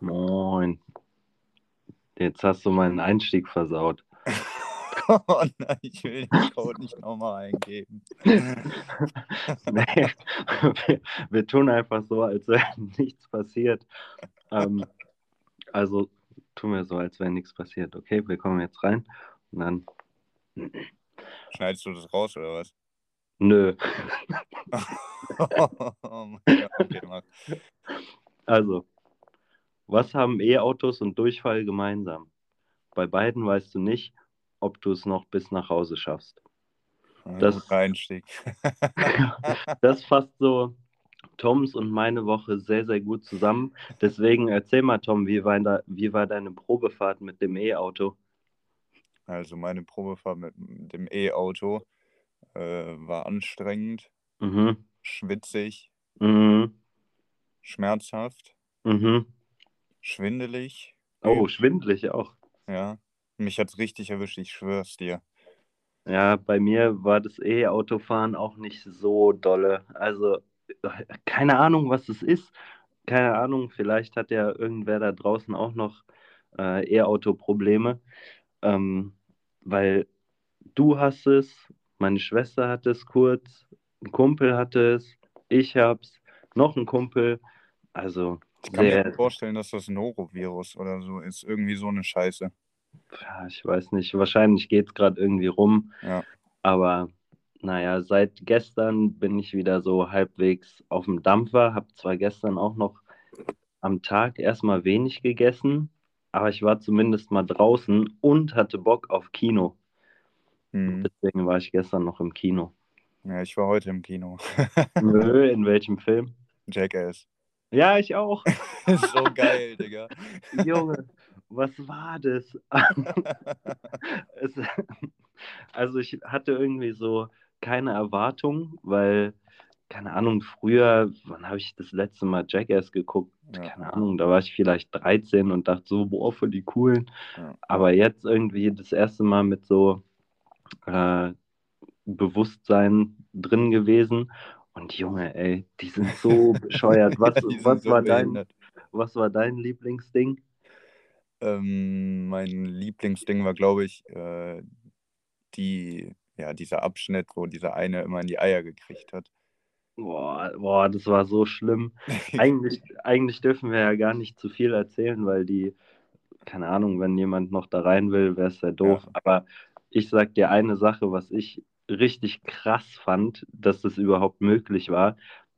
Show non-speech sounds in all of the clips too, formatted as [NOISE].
Moin. Jetzt hast du meinen Einstieg versaut. Oh [LAUGHS] nein, ich will den Code nicht nochmal eingeben. [LAUGHS] nee, wir, wir, tun einfach so, als wäre [LAUGHS] nichts passiert. Ähm, also tun wir so, als wäre nichts passiert. Okay, wir kommen jetzt rein und dann. Schneidest du das raus oder was? Nö. oh mein Gott, okay. Also, was haben E-Autos und Durchfall gemeinsam? Bei beiden weißt du nicht, ob du es noch bis nach Hause schaffst. Das, Einstieg. [LAUGHS] das fasst so Toms und meine Woche sehr, sehr gut zusammen. Deswegen erzähl mal, Tom, wie war, da, wie war deine Probefahrt mit dem E-Auto? Also meine Probefahrt mit dem E-Auto äh, war anstrengend, Mhm. schwitzig, Mhm. schmerzhaft, Mhm. Schwindelig. Oh, schwindelig auch. Ja, mich hat's richtig erwischt, ich schwör's dir. Ja, bei mir war das E-Autofahren auch nicht so dolle. Also, keine Ahnung, was es ist. Keine Ahnung, vielleicht hat ja irgendwer da draußen auch noch äh, E-Auto-Probleme. Ähm, weil du hast es, meine Schwester hat es kurz, ein Kumpel hatte es, ich hab's, noch ein Kumpel. Also, Ich kann mir sehr, nicht vorstellen, dass das Norovirus oder so ist. Irgendwie so eine Scheiße. ich weiß nicht, wahrscheinlich geht es gerade irgendwie rum. Ja. Aber naja, seit gestern bin ich wieder so halbwegs auf dem Dampfer. Habe zwar gestern auch noch am Tag erstmal wenig gegessen, aber ich war zumindest mal draußen und hatte Bock auf Kino. Hm. Deswegen war ich gestern noch im Kino. Ja, ich war heute im Kino. [LAUGHS] Nö, in welchem Film? Jackass. Ja, ich auch. [LAUGHS] so geil, Digga. Junge, was war das? [LAUGHS] es, also ich hatte irgendwie so keine Erwartung, weil, keine Ahnung, früher, wann habe ich das letzte Mal Jackass geguckt? Ja. Keine Ahnung, da war ich vielleicht 13 und dachte so, boah, für die coolen. Ja. Aber jetzt irgendwie das erste Mal mit so äh, Bewusstsein drin gewesen. Und Junge, ey, die sind so [LAUGHS] bescheuert. Was, sind was, so war dein, was war dein Lieblingsding? Ähm, mein Lieblingsding war, glaube ich, äh, die, ja, dieser Abschnitt, wo dieser eine immer in die Eier gekriegt hat. Boah, boah, das war so schlimm. [LAUGHS] Eigentlich, eigentlich dürfen wir ja gar nicht zu viel erzählen, weil die, keine Ahnung, wenn jemand noch da rein will, wäre es ja doof. Ja. Aber ich sag dir eine Sache, was ich richtig krass fand, dass das überhaupt möglich war,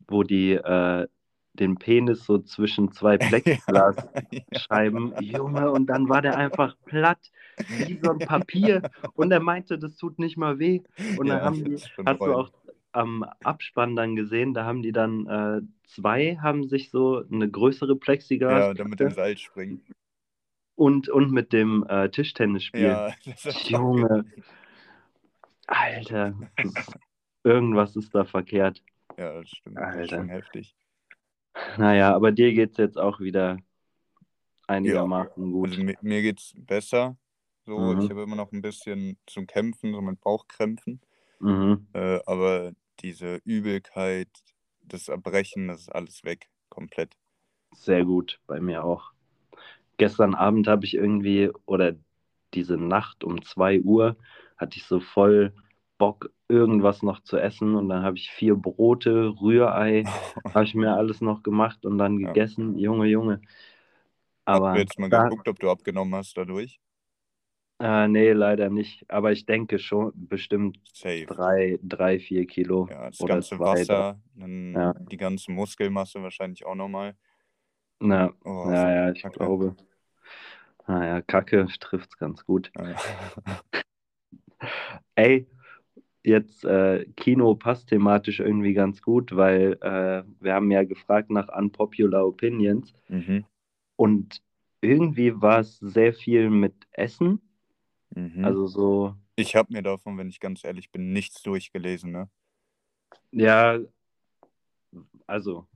wo die äh, den Penis so zwischen zwei [LAUGHS] Plexiglasscheiben, Junge, und dann war der einfach platt, wie so ein Papier. Und er meinte, das tut nicht mal weh. Und dann Ja, haben die, hast du auch am Abspann dann gesehen, da haben die dann äh, zwei, haben sich so eine größere Plexiglas Ja, dann mit dem Seil springen. und, und mit dem äh, Tischtennis spielen. Ja, [LAUGHS] Junge, Alter, irgendwas ist da verkehrt. Ja, das stimmt. Das ist Alter. schon heftig. Naja, aber dir geht es jetzt auch wieder einigermaßen gut. Also mir, mir geht's besser. So, Mhm. ich habe immer noch ein bisschen zu kämpfen, so mit Bauchkrämpfen. Mhm. Äh, aber diese Übelkeit, das Erbrechen, das ist alles weg. Komplett. Sehr gut, bei mir auch. Gestern Abend habe ich irgendwie, oder diese Nacht um 2 Uhr, hatte ich so voll Bock, irgendwas noch zu essen. Und dann habe ich vier Brote, Rührei, [LAUGHS] habe ich mir alles noch gemacht und dann Ja. gegessen. Junge, Junge. Hast Aber du jetzt mal da, geguckt, ob du abgenommen hast dadurch? äh, nee, leider nicht. Aber ich denke schon, bestimmt Safe. drei, drei vier Kilo Ja, das ganze zwei. Wasser, Ja. die ganze Muskelmasse wahrscheinlich auch nochmal. Na, Oh, ja, ja, ich Kacke. glaube. Naja, Kacke trifft es ganz gut. Ja. [LAUGHS] Ey, jetzt äh, Kino passt thematisch irgendwie ganz gut, weil äh, wir haben ja gefragt nach unpopular opinions Mhm. und irgendwie war es sehr viel mit Essen. Mhm. Also so, ich habe mir davon, wenn ich ganz ehrlich bin, nichts durchgelesen. Ne? ja, also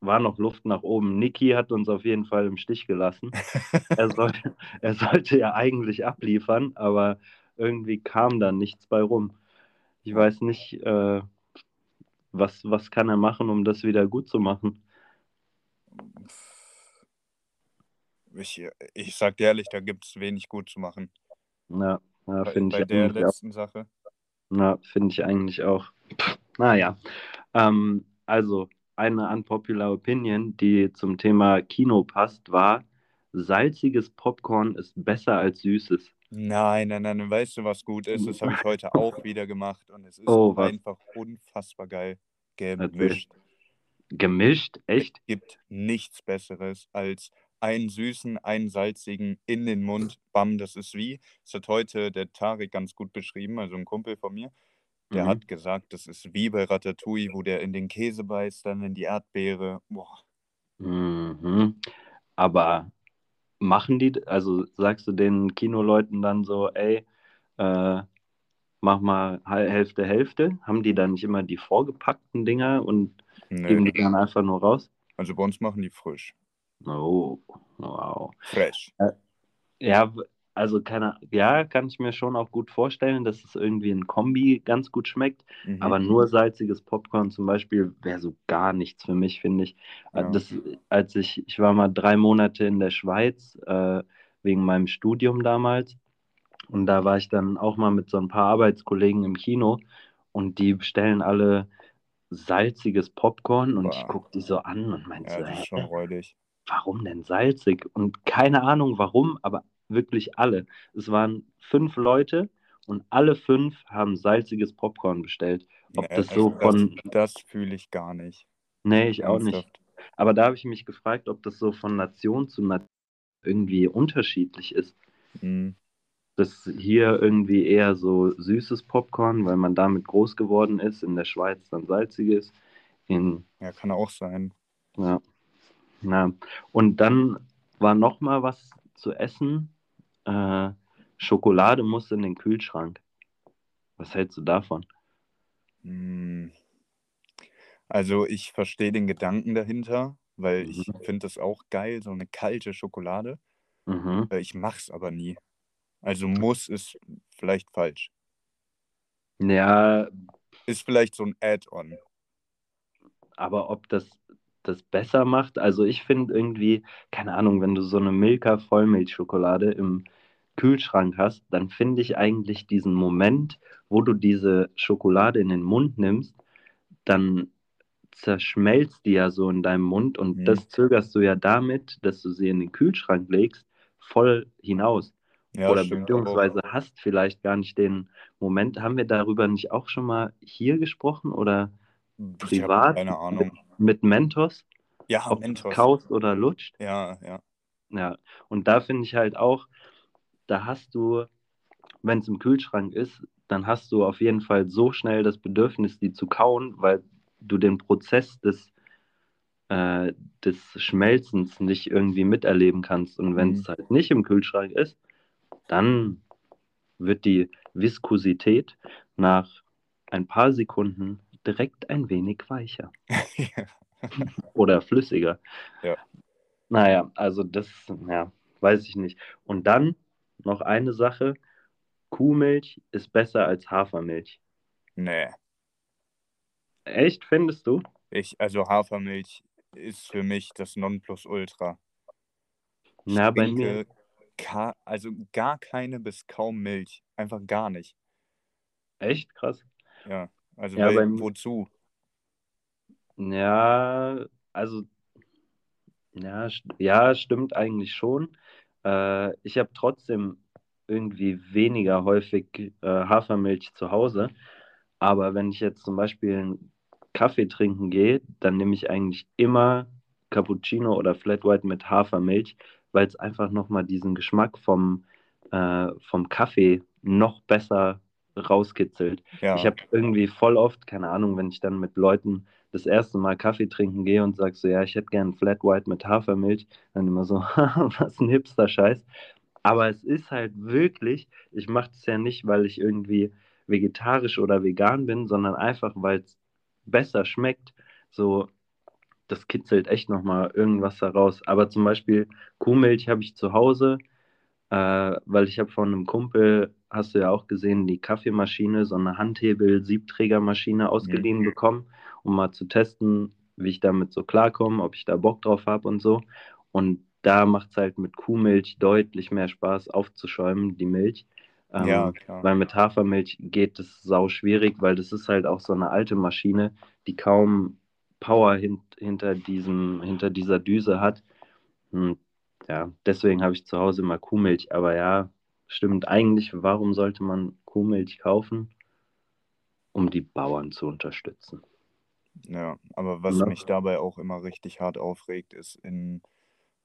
war noch Luft nach oben. Niki hat uns auf jeden Fall im Stich gelassen. [LAUGHS] er, soll, er sollte ja eigentlich abliefern, aber irgendwie kam da nichts bei rum. Ich weiß nicht, äh, was, was kann er machen, um das wieder gut zu machen. ich, ich sag dir ehrlich, da gibt es wenig gut zu machen. Ja, ja Bei, finde bei ich der eigentlich auch. letzten Sache. Ja, finde ich eigentlich auch. Naja, ähm, also eine unpopular Opinion, die zum Thema Kino passt, war, salziges Popcorn ist besser als süßes. Nein, nein, nein, weißt du, was gut ist? Das habe ich heute auch [LAUGHS] wieder gemacht und es ist Oh, einfach unfassbar geil gemischt. Gemischt? Echt? gibt nichts Besseres als einen süßen, einen salzigen in den Mund. Bam, das ist wie, das hat heute der Tarek ganz gut beschrieben, also ein Kumpel von mir. Der Mhm. hat gesagt, das ist wie bei Ratatouille, wo der in den Käse beißt, dann in die Erdbeere. Boah, Mhm. Aber machen die, also sagst du den Kinoleuten dann so, ey, äh, mach mal Hälfte, Hälfte? Haben die dann nicht immer die vorgepackten Dinger und geben nö. die dann einfach nur raus? Also bei uns machen die frisch. Oh, wow. Fresh. Ja, w- also keine, ja, kann ich mir schon auch gut vorstellen, dass es irgendwie ein Kombi ganz gut schmeckt. Mhm. Aber nur salziges Popcorn zum Beispiel wäre so gar nichts für mich, finde ich. Äh, Ja. Das, als ich, ich war mal drei Monate in der Schweiz äh, wegen meinem Studium damals. Und da war ich dann auch mal mit so ein paar Arbeitskollegen im Kino und die bestellen alle salziges Popcorn und ich Boah. gucke die so an und meinte Ja, so, räudig. warum denn salzig? Und keine Ahnung warum, aber wirklich alle. Es waren fünf Leute und alle fünf haben salziges Popcorn bestellt. Ob Nee, das so von, das, das fühle ich gar nicht. nee, ich auch nicht. Aber da habe ich mich gefragt, ob das so von Nation zu Nation irgendwie unterschiedlich ist. Mhm. Dass hier irgendwie eher so süßes Popcorn, weil man damit groß geworden ist, in der Schweiz dann salziges. In, Ja, kann auch sein. ja, na. Und dann war noch mal was zu essen. Äh, Schokolade muss in den Kühlschrank. Was hältst du davon? Mm. Also ich verstehe den Gedanken dahinter, weil ich Mhm. finde das auch geil, so eine kalte Schokolade. Mhm. Äh, Ich mache es aber nie. Also muss ist vielleicht falsch. Ja, Ist vielleicht so ein Add-on. aber ob das das besser macht, also ich finde irgendwie, keine Ahnung, wenn du so eine Milka Vollmilchschokolade im Kühlschrank hast, dann finde ich eigentlich diesen Moment, wo du diese Schokolade in den Mund nimmst, dann zerschmelzt die ja so in deinem Mund und Mhm. das zögerst du ja damit, dass du sie in den Kühlschrank legst, voll hinaus. Ja, Oder stimmt beziehungsweise hast vielleicht gar nicht den Moment. Haben wir darüber nicht auch schon mal hier gesprochen oder Ich privat keine Ahnung. Mit Mentos, Ja, ob Mentos. kaust oder lutscht? Ja, ja. Ja, und da finde ich halt auch, da hast du, wenn es im Kühlschrank ist, dann hast du auf jeden Fall so schnell das Bedürfnis, die zu kauen, weil du den Prozess des, äh, des Schmelzens nicht irgendwie miterleben kannst. Und wenn es Mhm. halt nicht im Kühlschrank ist, dann wird die Viskosität nach ein paar Sekunden direkt ein wenig weicher [LAUGHS] oder flüssiger. Ja. Naja, also das, ja, weiß ich nicht. Und dann noch eine Sache, Kuhmilch ist besser als Hafermilch. Nee. Echt, findest du? Ich, also Hafermilch ist für mich das Nonplusultra. Ich Na, bei mir, ka also gar keine bis kaum Milch. Einfach gar nicht. echt krass. Ja. Also Ja, weil, wozu? Ja, also, ja, ja, stimmt eigentlich schon. Äh, ich habe trotzdem irgendwie weniger häufig äh, Hafermilch zu Hause. Aber wenn ich jetzt zum Beispiel einen Kaffee trinken gehe, dann nehme ich eigentlich immer Cappuccino oder Flat White mit Hafermilch, weil es einfach nochmal diesen Geschmack vom, äh, vom Kaffee noch besser rauskitzelt. Ich Ja. habe irgendwie voll oft, keine Ahnung, wenn ich dann mit Leuten das erste Mal Kaffee trinken gehe und sage so, ja, ich hätte gern Flat White mit Hafermilch, dann immer so, [LAUGHS] was ein Hipster-Scheiß. Aber es ist halt wirklich, ich mache es ja nicht, weil ich irgendwie vegetarisch oder vegan bin, sondern einfach, weil es besser schmeckt. So, das kitzelt echt nochmal irgendwas heraus. Aber zum Beispiel Kuhmilch habe ich zu Hause, weil ich habe von einem Kumpel, hast du ja auch gesehen, die Kaffeemaschine, so eine Handhebel-Siebträgermaschine ausgeliehen bekommen, um mal zu testen, wie ich damit so klarkomme, ob ich da Bock drauf habe und so. Und da macht es halt mit Kuhmilch deutlich mehr Spaß aufzuschäumen, die Milch. Ähm, Ja, klar. Weil mit Hafermilch geht es sau schwierig, weil das ist halt auch so eine alte Maschine, die kaum Power hint hinter, diesem, hinter dieser Düse hat. Hm, ja, deswegen habe ich zu Hause immer Kuhmilch. Aber ja, stimmt. Eigentlich, warum sollte man Kuhmilch kaufen? Um die Bauern zu unterstützen. Ja, aber was Ne? mich dabei auch immer richtig hart aufregt, ist in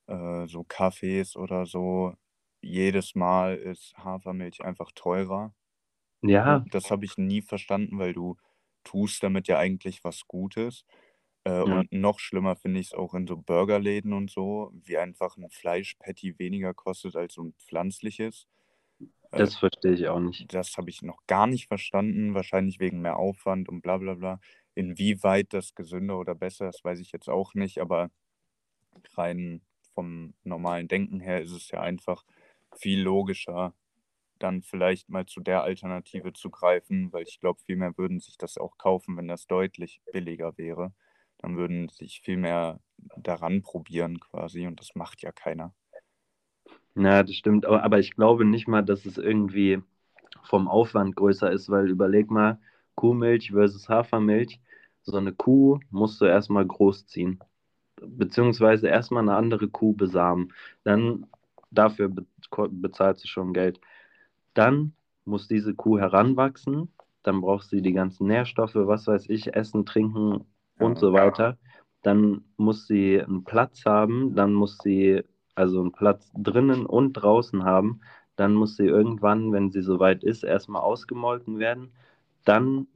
äh, so Cafés oder so, jedes Mal ist Hafermilch einfach teurer. Ja, Und das habe ich nie verstanden, weil du tust damit ja eigentlich was Gutes. Äh, ja, und noch schlimmer finde ich es auch in so Burgerläden und so, wie einfach ein Fleischpatty weniger kostet als so ein pflanzliches. Äh, das verstehe ich auch nicht. das habe ich noch gar nicht verstanden, wahrscheinlich wegen mehr Aufwand und bla bla bla. Inwieweit das gesünder oder besser ist, weiß ich jetzt auch nicht, aber rein vom normalen Denken her ist es ja einfach viel logischer, dann vielleicht mal zu der Alternative zu greifen, weil ich glaube, viel mehr würden sich das auch kaufen, wenn das deutlich billiger wäre. Dann würden sich viel mehr daran probieren quasi und das macht ja keiner. Ja, das stimmt. Aber, aber ich glaube nicht mal, dass es irgendwie vom Aufwand größer ist, weil überleg mal, Kuhmilch versus Hafermilch. So eine Kuh musst du erstmal großziehen, beziehungsweise erstmal eine andere Kuh besamen. Dann dafür be bezahlst du schon Geld. Dann muss diese Kuh heranwachsen, dann brauchst du die ganzen Nährstoffe, was weiß ich, Essen, Trinken und so weiter. Dann muss sie einen Platz haben, dann muss sie also einen Platz drinnen und draußen haben. Dann muss sie irgendwann, wenn sie soweit ist, erstmal ausgemolken werden. Dann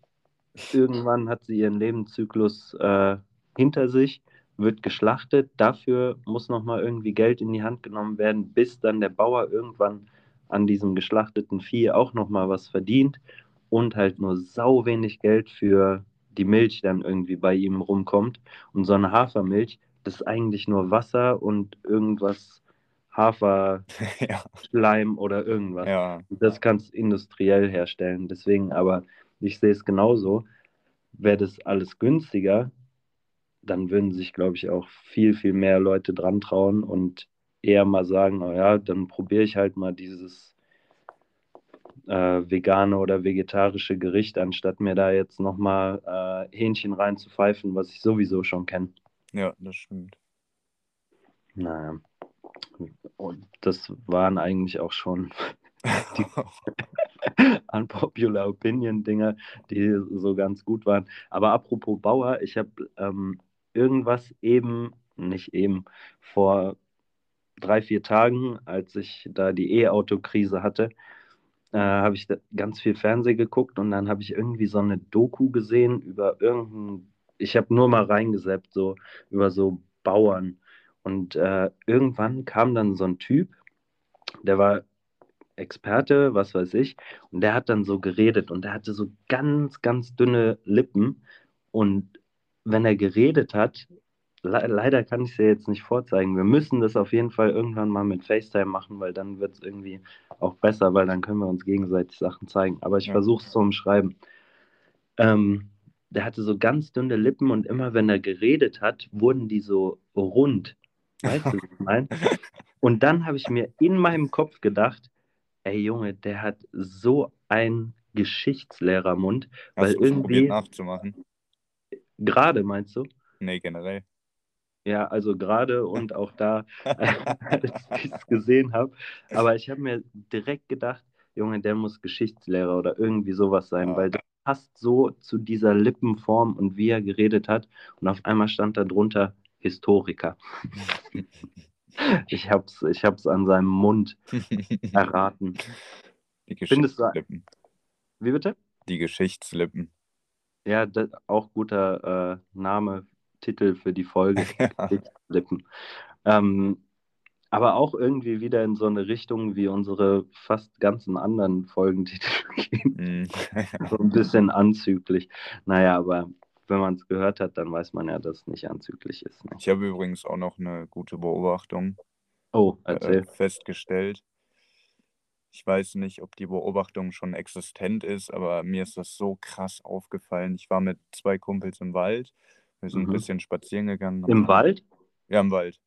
irgendwann hat sie ihren Lebenszyklus äh, hinter sich, wird geschlachtet. Dafür muss nochmal irgendwie Geld in die Hand genommen werden, bis dann der Bauer irgendwann an diesem geschlachteten Vieh auch nochmal was verdient und halt nur sau wenig Geld für die Milch dann irgendwie bei ihm rumkommt. Und so eine Hafermilch, das ist eigentlich nur Wasser und irgendwas Haferschleim [LAUGHS] ja, oder irgendwas. ja, Das kannst du industriell herstellen. Deswegen, aber ich sehe es genauso. Wäre das alles günstiger, dann würden sich, glaube ich, auch viel, viel mehr Leute dran trauen und eher mal sagen, oh ja, dann probiere ich halt mal dieses äh, vegane oder vegetarische Gericht, anstatt mir da jetzt nochmal äh, Hähnchen reinzupfeifen, was ich sowieso schon kenne. ja, das stimmt. Naja. Und das waren eigentlich auch schon [LAUGHS] die [LAUGHS] unpopular Opinion Dinger, die so ganz gut waren. Aber apropos Bauer, ich habe ähm, irgendwas eben, nicht eben, vor drei, vier Tagen, als ich da die E-Auto-Krise hatte, äh, habe ich ganz viel Fernsehen geguckt und dann habe ich irgendwie so eine Doku gesehen über irgendein, ich habe nur mal reingeseppt, so über so Bauern. Und äh, irgendwann kam dann so ein Typ, der war Experte, was weiß ich, und der hat dann so geredet und der hatte so ganz, ganz dünne Lippen. Und wenn er geredet hat, le leider kann ich es dir jetzt nicht vorzeigen. Wir müssen das auf jeden Fall irgendwann mal mit FaceTime machen, weil dann wird es irgendwie auch besser, weil dann können wir uns gegenseitig Sachen zeigen. Aber ich Ja. versuche es zu umschreiben. Ähm, der hatte so ganz dünne Lippen und immer wenn er geredet hat, wurden die so rund. Weißt du, was ich meine? [LAUGHS] Und dann habe ich mir in meinem Kopf gedacht, ey Junge, der hat so einen Geschichtslehrermund, weil Hast du probiert irgendwie, nachzumachen? gerade meinst du? Nee, generell. Ja, also gerade und auch da, [LAUGHS] [LAUGHS] als ich es gesehen habe. Aber ich habe mir direkt gedacht, Junge, der muss Geschichtslehrer oder irgendwie sowas sein, Ja. weil das passt so zu dieser Lippenform und wie er geredet hat. Und auf einmal stand da drunter Historiker. [LAUGHS] Ich hab's, ich hab's an seinem Mund erraten. Die Findest du- Geschichtslippen. Wie bitte? Die Geschichtslippen. Ja, das, auch guter äh, Name, Titel für die Folge. [LAUGHS] Lippen. Ähm, aber auch irgendwie wieder in so eine Richtung, wie unsere fast ganzen anderen Folgentitel [LAUGHS] gehen. Mm. [LAUGHS] So ein bisschen anzüglich. Naja, aber wenn man es gehört hat, dann weiß man ja, dass es nicht anzüglich ist. Ne? Ich habe übrigens auch noch eine gute Beobachtung Oh, äh, festgestellt. Ich weiß nicht, ob die Beobachtung schon existent ist, aber mir ist das so krass aufgefallen. Ich war mit zwei Kumpels im Wald. Wir sind Mhm. ein bisschen spazieren gegangen. Im Wald? Ja, im Wald.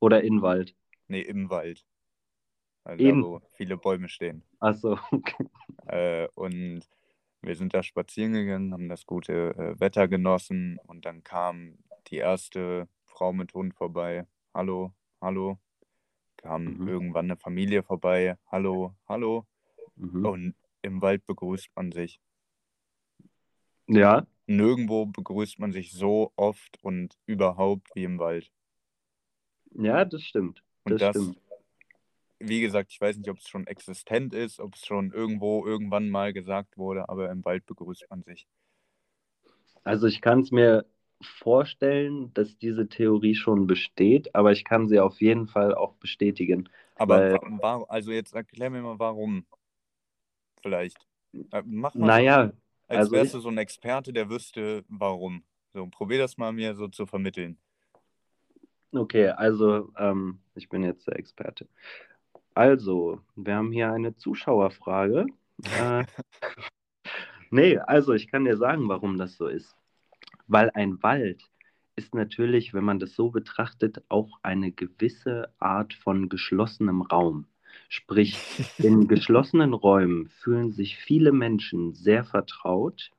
Oder in Wald? Nee, im Wald. Also In- da, wo viele Bäume stehen. Achso, [LAUGHS] okay. Äh, und wir sind da spazieren gegangen, haben das gute äh, Wetter genossen und dann kam die erste Frau mit Hund vorbei. Hallo, hallo. Kam Mhm. irgendwann eine Familie vorbei. Hallo, hallo. Mhm. Und im Wald begrüßt man sich. Ja, Nirgendwo begrüßt man sich so oft und überhaupt wie im Wald. ja, das stimmt. Und Das, stimmt. wie gesagt, ich weiß nicht, ob es schon existent ist, ob es schon irgendwo irgendwann mal gesagt wurde, aber im Wald begrüßt man sich. Also ich kann es mir vorstellen, dass diese Theorie schon besteht, aber ich kann sie auf jeden Fall auch bestätigen. Aber Weil- also jetzt erklär mir mal, warum. Vielleicht. Äh, Mach mal Naja, so, als also wärst ich- du so ein Experte, der wüsste, warum. So, probier das mal mir so zu vermitteln. okay, also ähm, ich bin jetzt der Experte. Also, wir haben hier eine Zuschauerfrage. [LAUGHS] Äh, nee, also ich kann dir sagen, warum das so ist. Weil ein Wald ist natürlich, wenn man das so betrachtet, auch eine gewisse Art von geschlossenem Raum. Sprich, in [LAUGHS] geschlossenen Räumen fühlen sich viele Menschen sehr vertraut,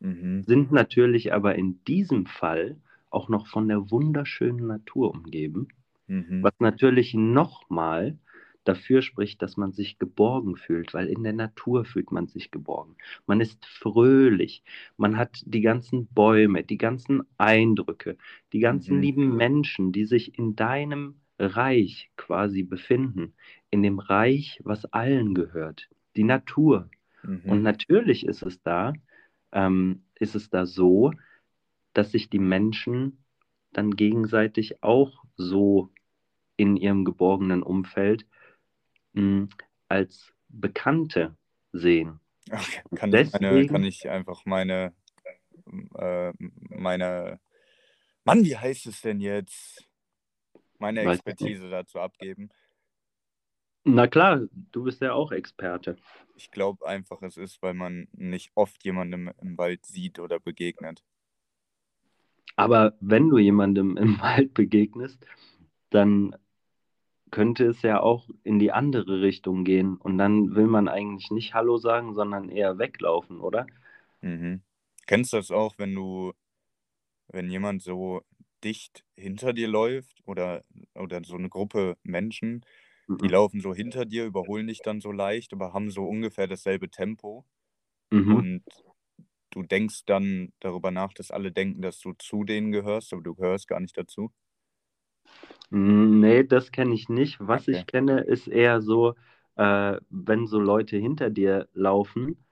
Mhm. sind natürlich aber in diesem Fall auch noch von der wunderschönen Natur umgeben, Mhm. was natürlich nochmal dafür spricht, dass man sich geborgen fühlt, weil in der Natur fühlt man sich geborgen. Man ist fröhlich, man hat die ganzen Bäume, die ganzen Eindrücke, die ganzen Mhm. lieben Menschen, die sich in deinem Reich quasi befinden, in dem Reich, was allen gehört, die Natur. Mhm. Und natürlich ist es da, ähm, ist es da so, dass sich die Menschen dann gegenseitig auch so in ihrem geborgenen Umfeld mh, als Bekannte sehen. Okay. Kann, ich meine, kann ich einfach meine, äh, meine, Mann, wie heißt es denn jetzt? Meine Expertise dazu abgeben. Na klar, du bist ja auch Experte. Ich glaube einfach, es ist, weil man nicht oft jemandem im Wald sieht oder begegnet. Aber wenn du jemandem [LAUGHS] im Wald begegnest, dann könnte es ja auch in die andere Richtung gehen. Und dann will man eigentlich nicht Hallo sagen, sondern eher weglaufen, oder? Mhm. Kennst du das auch, wenn du, wenn jemand so dicht hinter dir läuft oder, oder so eine Gruppe Menschen, die Mhm. laufen so hinter dir, überholen dich dann so leicht, aber haben so ungefähr dasselbe Tempo Mhm. und du denkst dann darüber nach, dass alle denken, dass du zu denen gehörst, aber du gehörst gar nicht dazu. Nee, das kenne ich nicht. Was Okay. ich kenne, ist eher so, äh, wenn so Leute hinter dir laufen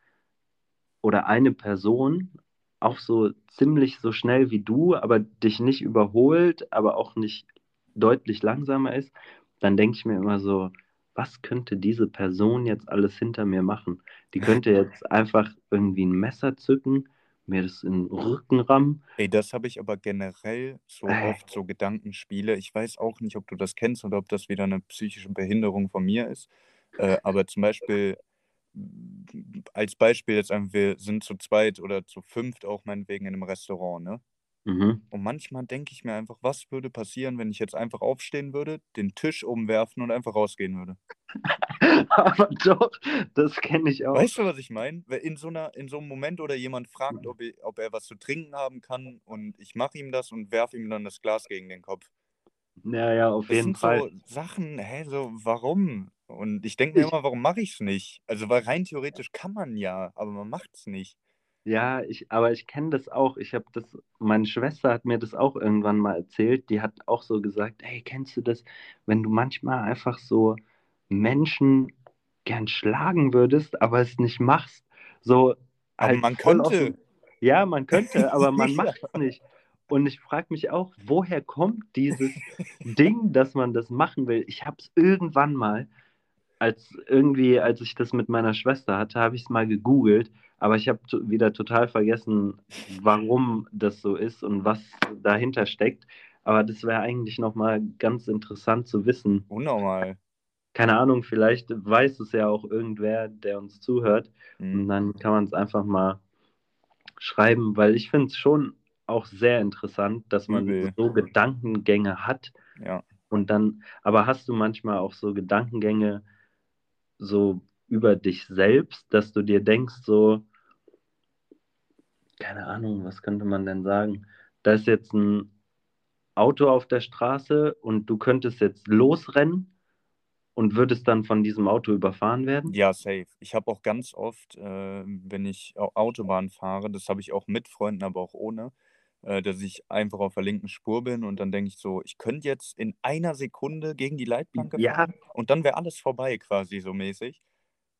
oder eine Person auch so ziemlich so schnell wie du, aber dich nicht überholt, aber auch nicht deutlich langsamer ist, dann denke ich mir immer so, was könnte diese Person jetzt alles hinter mir machen? Die könnte [LAUGHS] jetzt einfach irgendwie ein Messer zücken, mir das in den Rücken rammen. Ey, das habe ich aber generell so Äh. oft, so Gedankenspiele. Ich weiß auch nicht, ob du das kennst oder ob das wieder eine psychische Behinderung von mir ist. Äh, aber zum Beispiel, als Beispiel jetzt einfach, wir sind zu zweit oder zu fünft auch meinetwegen in einem Restaurant, ne? Mhm. Und manchmal denke ich mir einfach, was würde passieren, wenn ich jetzt einfach aufstehen würde, den Tisch umwerfen und einfach rausgehen würde? [LAUGHS] Aber doch, das kenne ich auch. Weißt du, was ich meine? In so einer, in so einem Moment oder jemand fragt, ob, ich, ob er was zu trinken haben kann und ich mache ihm das und werfe ihm dann das Glas gegen den Kopf. Ja, ja, auf Das jeden sind Fall. so Sachen, hä, so, warum? Und ich denke mir Ich- immer, warum mache ich es nicht? Also, weil rein theoretisch kann man ja, aber man macht es nicht. Ja, ich, aber ich kenne das auch. Ich habe das, meine Schwester hat mir das auch irgendwann mal erzählt. Die hat auch so gesagt, hey, kennst du das, wenn du manchmal einfach so Menschen gern schlagen würdest, aber es nicht machst? So Aber halt man könnte. dem- Ja, man könnte, aber [LAUGHS] man macht es nicht. Und ich frage mich auch, woher kommt dieses Ding, dass man das machen will? Ich habe es irgendwann mal, als irgendwie, als ich das mit meiner Schwester hatte, habe ich es mal gegoogelt, aber ich habe wieder total vergessen, warum das so ist und was dahinter steckt. Aber das wäre eigentlich nochmal ganz interessant zu wissen. Unnormal. Keine Ahnung, vielleicht weiß es ja auch irgendwer, der uns zuhört. Und Hm. dann kann man es einfach mal schreiben, weil ich finde es schon auch sehr interessant, dass man Übel. so Gedankengänge hat, Ja. Und dann, aber hast du manchmal auch so Gedankengänge so über dich selbst, dass du dir denkst, so, keine Ahnung, was könnte man denn sagen? Da ist jetzt ein Auto auf der Straße und du könntest jetzt losrennen und würdest dann von diesem Auto überfahren werden? Ja, safe. Ich habe auch ganz oft, äh, wenn ich Autobahn fahre, das habe ich auch mit Freunden, aber auch ohne, äh, dass ich einfach auf der linken Spur bin und dann denke ich so, ich könnte jetzt in einer Sekunde gegen die Leitplanke Ja. fahren und dann wäre alles vorbei quasi so mäßig.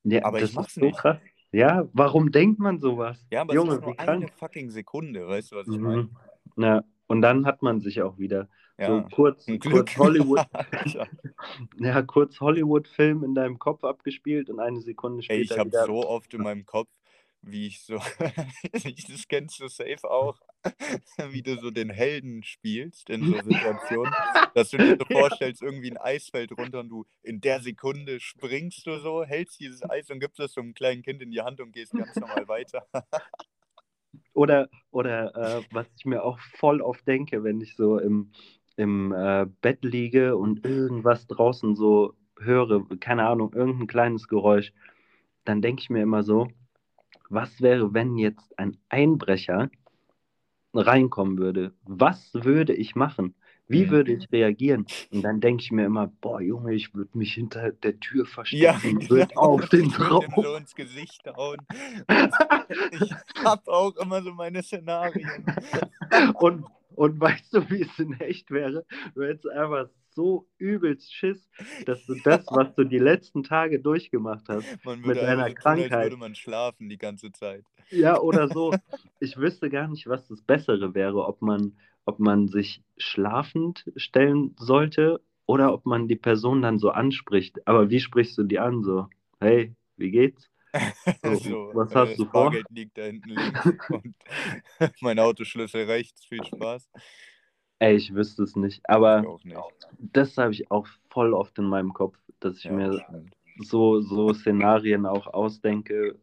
Ja, Aber das ich mach's ist so nicht. krass. Ja, warum denkt man sowas? Ja, aber Junge, es ist wie nur krank. eine fucking Sekunde, weißt du, was ich meine? Mhm. Ja, und dann hat man sich auch wieder so Ja, kurz, ein kurz Glück. Hollywood, [LAUGHS] [LAUGHS] ja, kurz Hollywood-Film in deinem Kopf abgespielt und eine Sekunde Ey, ich später habe so oft in meinem Kopf, wie ich so, [LAUGHS] das kennst du safe auch, [LAUGHS] wie du so den Helden spielst in so Situationen, dass du dir so [LAUGHS] vorstellst, irgendwie ein Eis fällt runter und du in der Sekunde springst du so, hältst dieses Eis und gibst es so einem kleinen Kind in die Hand und gehst ganz normal weiter. Oder, oder äh, was ich mir auch voll oft denke, wenn ich so im, im äh, Bett liege und irgendwas draußen so höre, keine Ahnung, irgendein kleines Geräusch, dann denke ich mir immer so, was wäre, wenn jetzt ein Einbrecher reinkommen würde? Was würde ich machen? Wie Mhm. würde ich reagieren? Und dann denke ich mir immer, boah, Junge, ich würde mich hinter der Tür Ja, verstecken und [LAUGHS] würde genau. auf [LAUGHS] den ihm so ins Gesicht hauen. [LAUGHS] Ich habe auch immer so meine Szenarien. Und, und weißt du, wie es in echt wäre? Du hättest einfach so übelst Schiss, dass du [LAUGHS] das, was du die letzten Tage durchgemacht hast, Man mit würde einer einfach so tun, Krankheit, würde man schlafen die ganze Zeit. ja [LAUGHS] oder so, ich wüsste gar nicht, was das Bessere wäre, ob man, ob man sich schlafend stellen sollte oder ob man die Person dann so anspricht. Aber wie sprichst du die an? So, hey, wie geht's? [LAUGHS] So, was äh, hast das du vor? Bargeld liegt da hinten links und mein Autoschlüssel rechts. Viel Spaß. Ey, ich wüsste es nicht. Ich Aber nicht. das habe ich auch voll oft in meinem Kopf, dass ich Ja, mir stimmt. so, so Szenarien auch ausdenke,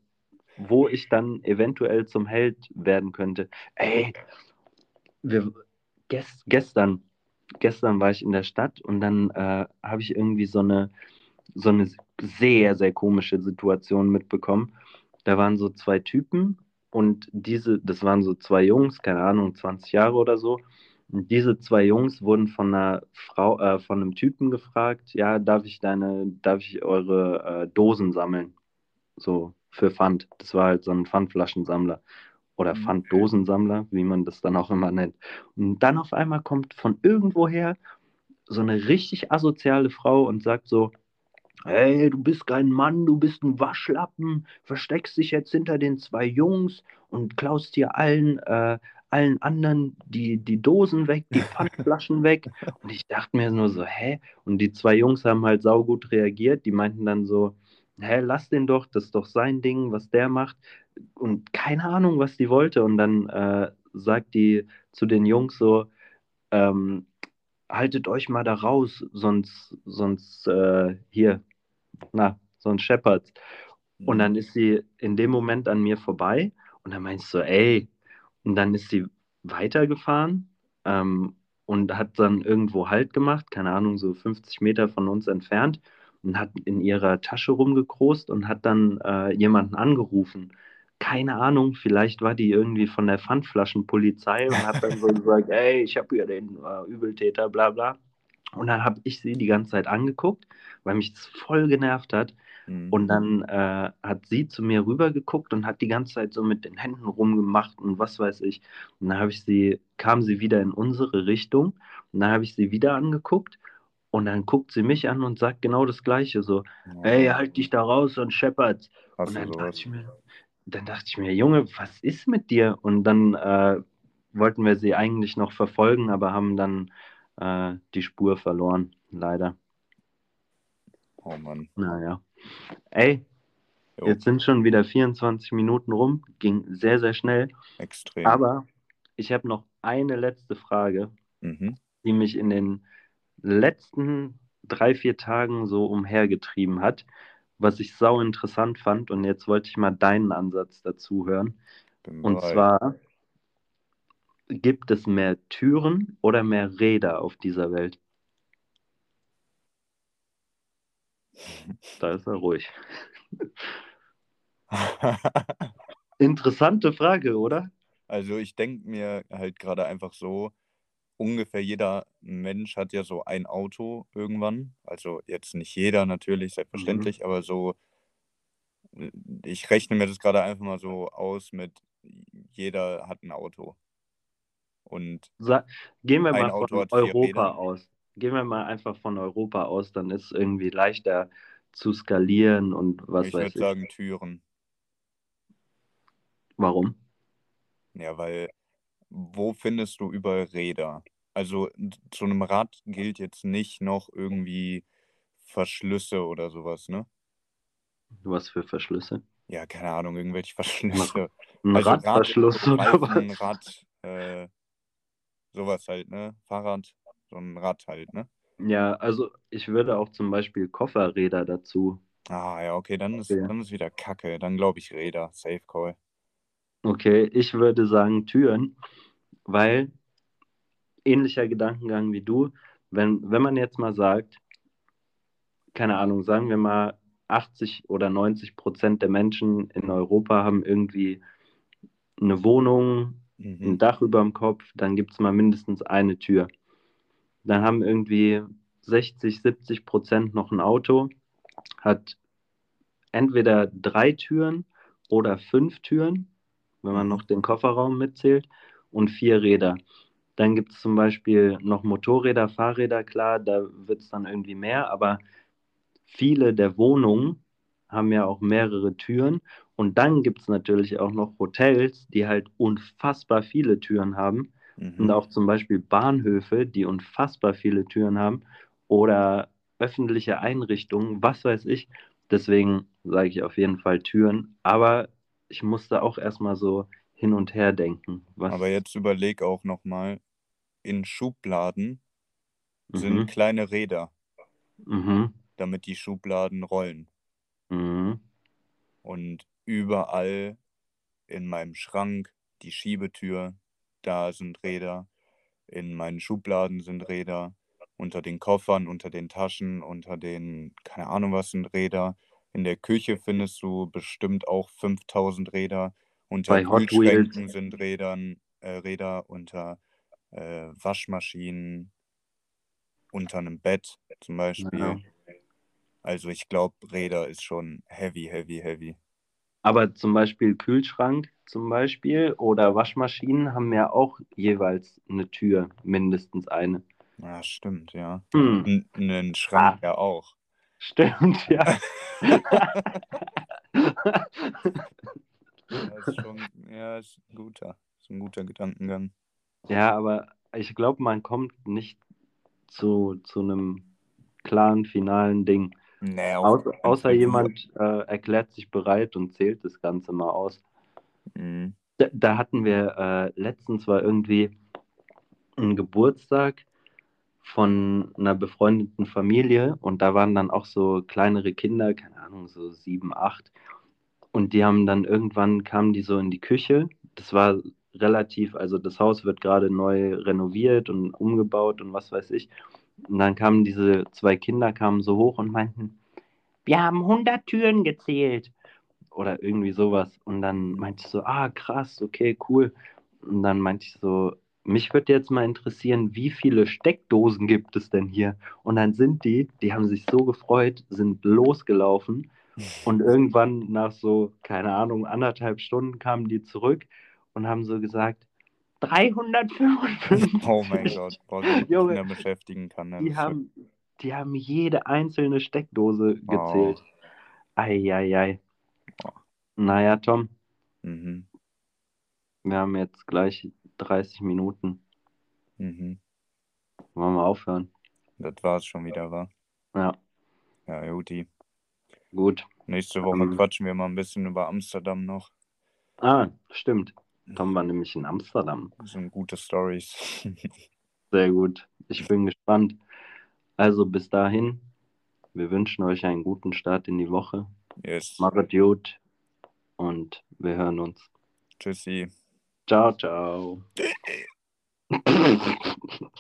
wo ich dann eventuell zum Held werden könnte. Ey, wir, gest, gestern, gestern war ich in der Stadt und dann äh, habe ich irgendwie so eine, so eine sehr, sehr komische Situation mitbekommen. Da waren so zwei Typen und diese, das waren so zwei Jungs, keine Ahnung, 20 Jahre oder so. Und diese zwei Jungs wurden von einer Frau, äh, von einem Typen gefragt, ja, darf ich deine, darf ich eure äh, Dosen sammeln? So für Pfand. Das war halt so ein Pfandflaschensammler oder Mhm. Pfanddosensammler, wie man das dann auch immer nennt. Und dann auf einmal kommt von irgendwoher so eine richtig asoziale Frau und sagt so, hey, du bist kein Mann, du bist ein Waschlappen, versteckst dich jetzt hinter den zwei Jungs und klaust hier allen, äh, allen anderen die, die Dosen weg, die [LAUGHS] Pfandflaschen weg. Und ich dachte mir nur so, hä? Und die zwei Jungs haben halt saugut reagiert, die meinten dann so, hä, lass den doch, das ist doch sein Ding, was der macht. Und keine Ahnung, was die wollte. Und dann äh, sagt die zu den Jungs so, ähm, haltet euch mal da raus, sonst, sonst äh, hier, na, sonst scheppert's. Und dann Mhm. ist sie in dem Moment an mir vorbei und dann meinst du, ey, und dann ist sie weitergefahren ähm, und hat dann irgendwo Halt gemacht, keine Ahnung, so 50 Meter von uns entfernt und hat in ihrer Tasche rumgekrost und hat dann äh, jemanden angerufen. Keine Ahnung, vielleicht war die irgendwie von der Pfandflaschenpolizei und hat dann so [LAUGHS] gesagt, ey, ich habe hier den äh, Übeltäter, bla bla. Und dann habe ich sie die ganze Zeit angeguckt, weil mich das voll genervt hat. Mhm. Und dann äh, hat sie zu mir rübergeguckt und hat die ganze Zeit so mit den Händen rumgemacht und was weiß ich. Und dann habe ich sie, kam sie wieder in unsere Richtung und dann habe ich sie wieder angeguckt und dann guckt sie mich an und sagt genau das Gleiche, so, ey, Ja, halt dich da raus und scheppert's. hast Und dann dachte ich mir, dann dachte ich mir, Junge, was ist mit dir? Und dann äh, wollten wir sie eigentlich noch verfolgen, aber haben dann äh, die Spur verloren, leider. Oh Mann. Naja. Ey, Jo, Jetzt sind schon wieder 24 Minuten rum, ging sehr, sehr schnell. extrem. Aber ich habe noch eine letzte Frage, Mhm. die mich in den letzten drei, vier Tagen so umhergetrieben hat, was ich sau interessant fand. Und jetzt wollte ich mal deinen Ansatz dazu hören. Bin Und bereit. zwar, gibt es mehr Türen oder mehr Räder auf dieser Welt? Da ist er ruhig. [LAUGHS] Interessante Frage, oder? Also ich denke mir halt gerade einfach so, ungefähr jeder Mensch hat ja so ein Auto irgendwann. Also jetzt nicht jeder natürlich, Mhm. selbstverständlich, aber so, ich rechne mir das gerade einfach mal so aus mit, jeder hat ein Auto. Und Sa gehen wir mal von Europa aus. Gehen wir mal einfach von Europa aus, dann ist es irgendwie leichter zu skalieren und was Ich weiß würde ich. sagen Türen. Warum? Ja, weil wo findest du überall Räder? Also zu einem Rad gilt jetzt nicht noch irgendwie Verschlüsse oder sowas, ne? Was für Verschlüsse? Ja, keine Ahnung, irgendwelche Verschlüsse. Ein Also Rad, Radverschluss oder Reifen, was? Rad, äh, sowas halt, ne? Fahrrad, so ein Rad halt, ne? Ja, also ich würde auch zum Beispiel Kofferräder dazu. Ah, ja, okay, dann ist, Okay. dann ist wieder Kacke. Dann glaube ich Räder. Safe Call. Okay, ich würde sagen Türen, weil ähnlicher Gedankengang wie du, wenn, wenn man jetzt mal sagt, keine Ahnung, sagen wir mal 80 oder 90 Prozent der Menschen in Europa haben irgendwie eine Wohnung, ein Mhm. Dach über dem Kopf, dann gibt es mal mindestens eine Tür. Dann haben irgendwie 60, 70 Prozent noch ein Auto, hat entweder drei Türen oder fünf Türen, wenn man noch den Kofferraum mitzählt, und vier Räder. Dann gibt es zum Beispiel noch Motorräder, Fahrräder, klar, da wird es dann irgendwie mehr, aber viele der Wohnungen haben ja auch mehrere Türen. Und dann gibt es natürlich auch noch Hotels, die halt unfassbar viele Türen haben. Und Mhm. auch zum Beispiel Bahnhöfe, die unfassbar viele Türen haben. Oder öffentliche Einrichtungen, was weiß ich. Deswegen sage ich auf jeden Fall Türen. Aber ich musste auch erstmal so hin und her denken. Aber jetzt überleg auch nochmal, in Schubladen sind Mhm. kleine Räder, Mhm. damit die Schubladen rollen. Mhm. Und überall in meinem Schrank, die Schiebetür, da sind Räder. In meinen Schubladen sind Räder. Unter den Koffern, unter den Taschen, unter den, keine Ahnung was sind Räder. In der Küche findest du bestimmt auch 5000 Räder. Unter Bei Hot Kühlschränken Wheels. sind Rädern, äh, Räder, unter äh, Waschmaschinen, unter einem Bett zum Beispiel. Ja. Also ich glaube, Räder ist schon heavy, heavy, heavy. Aber zum Beispiel Kühlschrank zum Beispiel oder Waschmaschinen haben ja auch jeweils eine Tür, mindestens eine. Ja, stimmt, ja. Hm. Einen Schrank ja auch. Stimmt, ja. [LAUGHS] [LAUGHS] Ja, ist schon, ja, ist ein guter, ist ein guter Gedankengang. ja, aber ich glaube, man kommt nicht zu, zu einem klaren, finalen Ding. Nee, Außer, außer jemand äh, erklärt sich bereit und zählt das Ganze mal aus. Mhm. Da, da hatten wir äh, letztens war irgendwie ein Geburtstag von einer befreundeten Familie und da waren dann auch so kleinere Kinder, keine Ahnung, so sieben, acht. Und die haben dann irgendwann kamen die so in die Küche. Das war relativ, also das Haus wird gerade neu renoviert und umgebaut und was weiß ich. Und dann kamen diese zwei Kinder kamen so hoch und meinten, wir haben 100 Türen gezählt oder irgendwie sowas. Und dann meinte ich so, ah krass, okay, cool. Und dann meinte ich so, mich würde jetzt mal interessieren, wie viele Steckdosen gibt es denn hier? Und dann sind die, die haben sich so gefreut, sind losgelaufen und irgendwann nach so, keine Ahnung, anderthalb Stunden kamen die zurück und haben so gesagt, 355. Oh mein Gott, boah, man Junge, beschäftigen kann. Ne? Die haben, die haben jede einzelne Steckdose gezählt. Eieiei. Naja, Tom, Mhm. wir haben jetzt gleich 30 Minuten. Mhm. Wollen wir aufhören? Das war's schon wieder, war. Ja, Ja, Juti. gut. Nächste Woche Ähm. quatschen wir mal ein bisschen über Amsterdam noch. Ah, stimmt. Tom war nämlich in Amsterdam. Das sind gute Stories. [LAUGHS] Sehr gut. Ich bin gespannt. Also bis dahin, wir wünschen euch einen guten Start in die Woche. yes. Macht gut und wir hören uns. Tschüssi. Ciao, ciao. [LAUGHS]